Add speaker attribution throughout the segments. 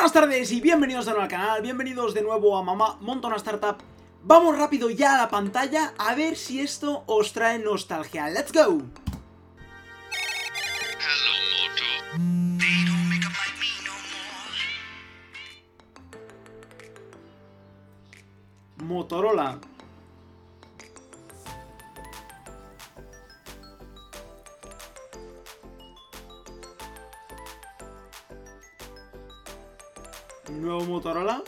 Speaker 1: Buenas tardes y bienvenidos de nuevo al canal, bienvenidos de nuevo a Mamá Montona Startup. Vamos rápido ya a la pantalla a ver si esto os trae nostalgia. ¡Let's go!
Speaker 2: Hello,
Speaker 1: Motorola.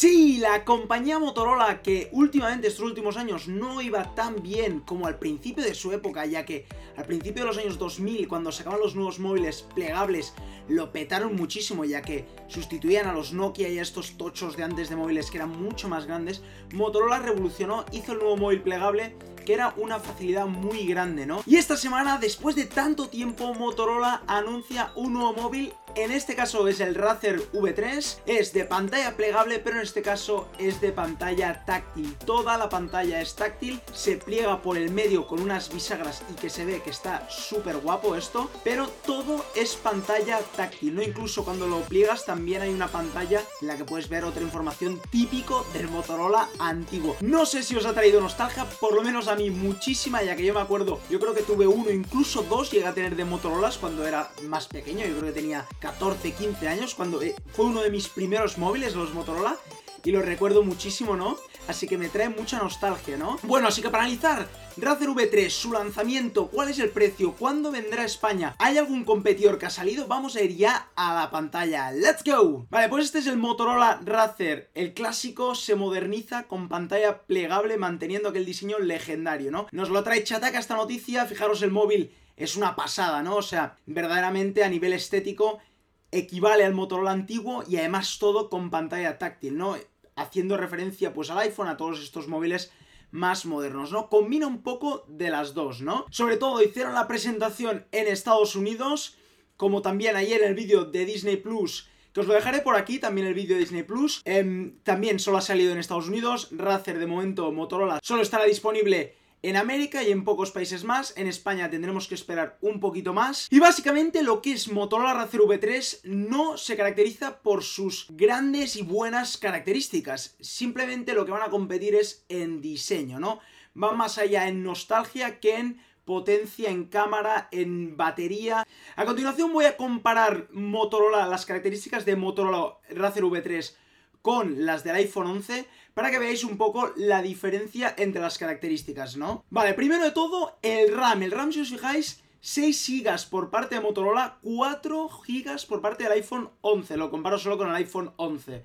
Speaker 1: Sí, la compañía Motorola que últimamente estos últimos años no iba tan bien como al principio de su época, ya que al principio de los años 2000, cuando sacaban los nuevos móviles plegables, lo petaron muchísimo, ya que sustituían a los Nokia y a estos tochos de antes de móviles que eran mucho más grandes, Motorola revolucionó, hizo el nuevo móvil plegable que era una facilidad muy grande, ¿no? Y esta semana, después de tanto tiempo, Motorola anuncia un nuevo móvil en este caso es el Razer V3, es de pantalla plegable, pero en este caso es de pantalla táctil. Toda la pantalla es táctil, se pliega por el medio con unas bisagras y que se ve que está súper guapo esto, pero todo es pantalla táctil, ¿no? Incluso cuando lo pliegas también hay una pantalla en la que puedes ver otra información típico del Motorola antiguo. No sé si os ha traído nostalgia, por lo menos a muchísima, ya que yo me acuerdo, yo creo que tuve uno, incluso dos llegué a tener de Motorolas cuando era más pequeño, yo creo que tenía 14, 15 años, cuando eh, fue uno de mis primeros móviles, los Motorola, y lo recuerdo muchísimo, ¿no? Así que me trae mucha nostalgia, ¿no? Bueno, así que para analizar, Razer V3, su lanzamiento, cuál es el precio, cuándo vendrá a España, ¿hay algún competidor que ha salido? Vamos a ir ya a la pantalla, ¡let's go! Vale, pues este es el Motorola Razer, el clásico se moderniza con pantalla plegable manteniendo aquel diseño legendario, ¿no? Nos lo trae Chataka esta noticia, fijaros el móvil es una pasada, ¿no? O sea, verdaderamente a nivel estético equivale al Motorola antiguo y además todo con pantalla táctil, ¿no? Haciendo referencia pues al iPhone, a todos estos móviles más modernos, ¿no? Combina un poco de las dos, ¿no? Sobre todo hicieron la presentación en Estados Unidos, como también ayer en el vídeo de Disney Plus, que os lo dejaré por aquí, también el vídeo de Disney Plus. Em, también solo ha salido en Estados Unidos, Razer de momento, Motorola, solo estará disponible en América y en pocos países más. En España tendremos que esperar un poquito más. Y básicamente lo que es Motorola Razr V3 no se caracteriza por sus grandes y buenas características. Simplemente lo que van a competir es en diseño, ¿no? Van más allá en nostalgia que en potencia en cámara, en batería. A continuación voy a comparar Motorola, las características de Motorola Razr V3 con las del iPhone 11 para que veáis un poco la diferencia entre las características, ¿no? Vale, primero de todo, el RAM. El RAM, si os fijáis, 6 GB por parte de Motorola, 4 GB por parte del iPhone 11. Lo comparo solo con el iPhone 11.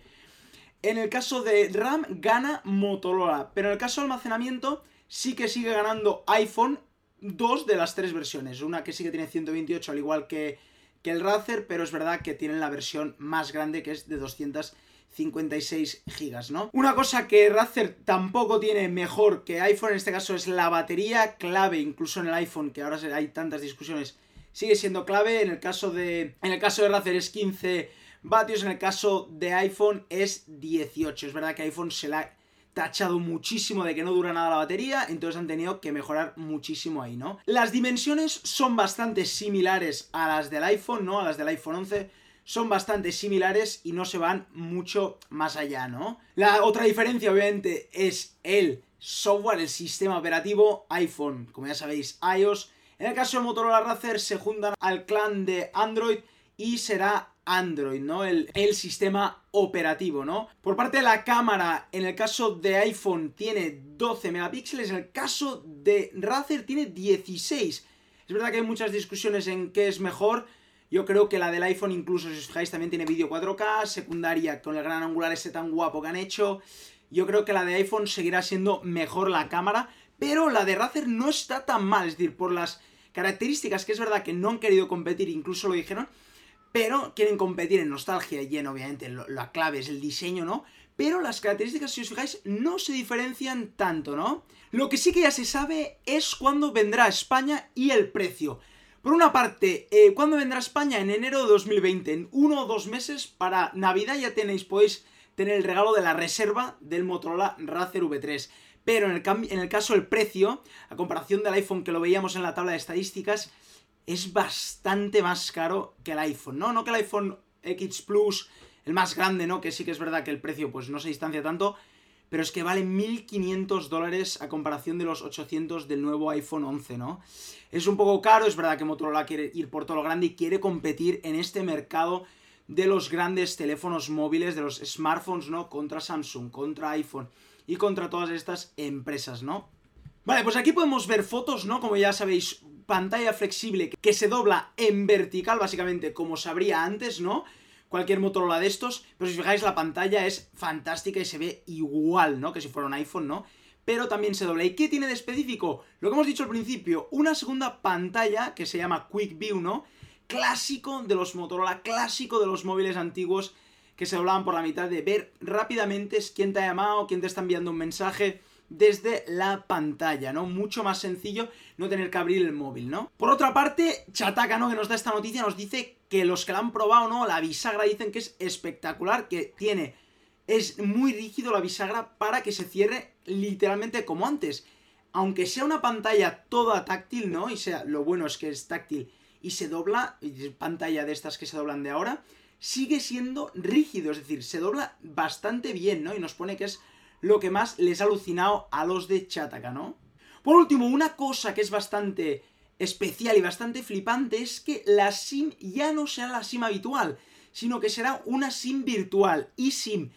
Speaker 1: En el caso de RAM, gana Motorola. Pero en el caso de almacenamiento, sí que sigue ganando iPhone dos de las tres versiones. Una que sí que tiene 128, al igual que, que el Razer, pero es verdad que tienen la versión más grande, que es de 200 56 gigas, ¿no? Una cosa que Razer tampoco tiene mejor que iPhone en este caso es la batería clave, incluso en el iPhone, que ahora hay tantas discusiones, sigue siendo clave. En el caso de, en el caso de Razer es 15 vatios, en el caso de iPhone es 18. Es verdad que iPhone se la ha tachado muchísimo de que no dura nada la batería, entonces han tenido que mejorar muchísimo ahí, ¿no? Las dimensiones son bastante similares a las del iPhone, ¿no? A las del iPhone 11 son bastante similares y no se van mucho más allá, ¿no? La otra diferencia, obviamente, es el software, el sistema operativo iPhone, como ya sabéis, iOS. En el caso de Motorola Razer se juntan al clan de Android y será Android, ¿no? El, el, sistema operativo, ¿no? Por parte de la cámara, en el caso de iPhone tiene 12 megapíxeles, en el caso de Razer tiene 16. Es verdad que hay muchas discusiones en qué es mejor, yo creo que la del iPhone, incluso si os fijáis, también tiene vídeo 4K, secundaria con el gran angular ese tan guapo que han hecho. Yo creo que la de iPhone seguirá siendo mejor la cámara, pero la de Razer no está tan mal, es decir, por las características que es verdad que no han querido competir, incluso lo dijeron, pero quieren competir en nostalgia y en, obviamente, lo- la clave es el diseño, ¿no? Pero las características, si os fijáis, no se diferencian tanto, ¿no? Lo que sí que ya se sabe es cuándo vendrá a España y el precio. Por una parte, eh, ¿cuándo vendrá España? En enero de 2020, en uno o dos meses para Navidad ya tenéis, podéis tener el regalo de la reserva del Motorola Razer V3. Pero en el, en el caso del precio, a comparación del iPhone que lo veíamos en la tabla de estadísticas, es bastante más caro que el iPhone, ¿no? No que el iPhone X Plus, el más grande, ¿no? Que sí que es verdad que el precio pues no se distancia tanto, pero es que vale 1.500 dólares a comparación de los 800 del nuevo iPhone 11, ¿no? Es un poco caro, es verdad que Motorola quiere ir por todo lo grande y quiere competir en este mercado de los grandes teléfonos móviles, de los smartphones, ¿no? Contra Samsung, contra iPhone y contra todas estas empresas, ¿no? Vale, pues aquí podemos ver fotos, ¿no? Como ya sabéis, pantalla flexible que se dobla en vertical, básicamente, como sabría antes, ¿no? Cualquier Motorola de estos, pero si os fijáis, la pantalla es fantástica y se ve igual, ¿no? Que si fuera un iPhone, ¿no? Pero también se dobla. ¿Y qué tiene de específico? Lo que hemos dicho al principio, una segunda pantalla que se llama Quick View, ¿no? Clásico de los Motorola, clásico de los móviles antiguos que se doblaban por la mitad de ver rápidamente quién te ha llamado, quién te está enviando un mensaje desde la pantalla, ¿no? Mucho más sencillo no tener que abrir el móvil, ¿no? Por otra parte, Chataka, ¿no? Que nos da esta noticia, nos dice que los que la han probado, ¿no? La bisagra dicen que es espectacular, que tiene... Es muy rígido la bisagra para que se cierre literalmente como antes. Aunque sea una pantalla toda táctil, ¿no? Y sea, lo bueno es que es táctil y se dobla, pantalla de estas que se doblan de ahora, sigue siendo rígido, es decir, se dobla bastante bien, ¿no? Y nos pone que es lo que más les ha alucinado a los de Chataka, ¿no? Por último, una cosa que es bastante especial y bastante flipante es que la SIM ya no será la SIM habitual, sino que será una SIM virtual, eSIM.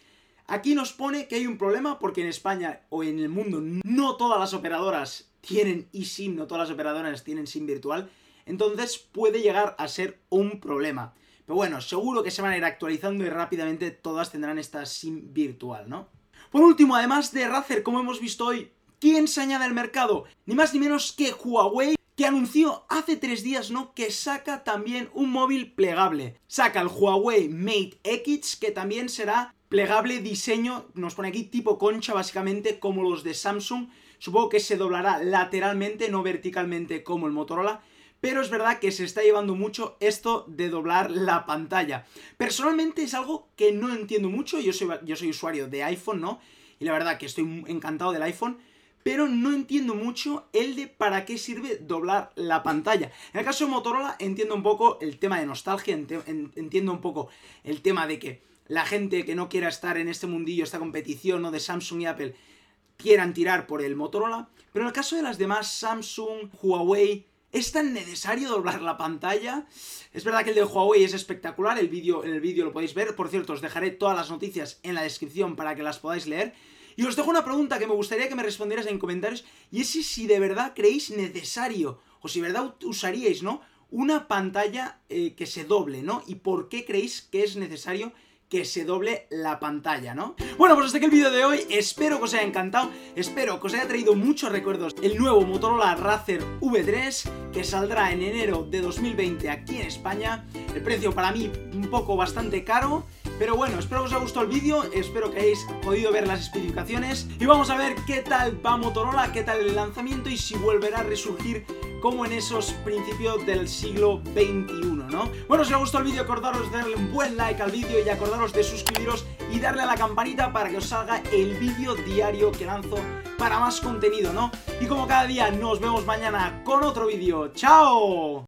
Speaker 1: Aquí nos pone que hay un problema porque en España o en el mundo no todas las operadoras tienen eSIM, no todas las operadoras tienen SIM virtual, entonces puede llegar a ser un problema. Pero bueno, seguro que se van a ir actualizando y rápidamente todas tendrán esta SIM virtual, ¿no? Por último, además de Razer, como hemos visto hoy, ¿quién se añade al mercado? Ni más ni menos que Huawei, que anunció hace tres días, ¿no? Que saca también un móvil plegable. Saca el Huawei Mate X, que también será plegable diseño, nos pone aquí tipo concha, básicamente como los de Samsung. Supongo que se doblará lateralmente, no verticalmente como el Motorola. Pero es verdad que se está llevando mucho esto de doblar la pantalla. Personalmente es algo que no entiendo mucho. Yo soy, yo soy usuario de iPhone, ¿no? Y la verdad que estoy encantado del iPhone. Pero no entiendo mucho el de para qué sirve doblar la pantalla. En el caso de Motorola entiendo un poco el tema de nostalgia, entiendo un poco el tema de que la gente que no quiera estar en este mundillo, esta competición ¿no? de Samsung y Apple, quieran tirar por el Motorola. Pero en el caso de las demás, Samsung, Huawei, ¿Es tan necesario doblar la pantalla? Es verdad que el de Huawei es espectacular, el vídeo, en el vídeo lo podéis ver. Por cierto, os dejaré todas las noticias en la descripción para que las podáis leer. Y os dejo una pregunta que me gustaría que me respondierais en comentarios, y es si, si de verdad creéis necesario, o si de verdad usaríais, ¿no? Una pantalla eh, que se doble, ¿no? Y por qué creéis que es necesario que se doble la pantalla, ¿no? Bueno, pues hasta aquí el vídeo de hoy, espero que os haya encantado, espero que os haya traído muchos recuerdos el nuevo Motorola Razer V3 que saldrá en enero de 2020 aquí en España, el precio para mí un poco bastante caro, pero bueno, espero que os haya gustado el vídeo, espero que hayáis podido ver las especificaciones y vamos a ver qué tal va Motorola, qué tal el lanzamiento y si volverá a resurgir como en esos principios del siglo XXI, ¿no? Bueno, si os ha gustado el vídeo, acordaros de darle un buen like al vídeo y acordaros de suscribiros y darle a la campanita para que os salga el vídeo diario que lanzo para más contenido, ¿no? Y como cada día, nos vemos mañana con otro vídeo. ¡Chao!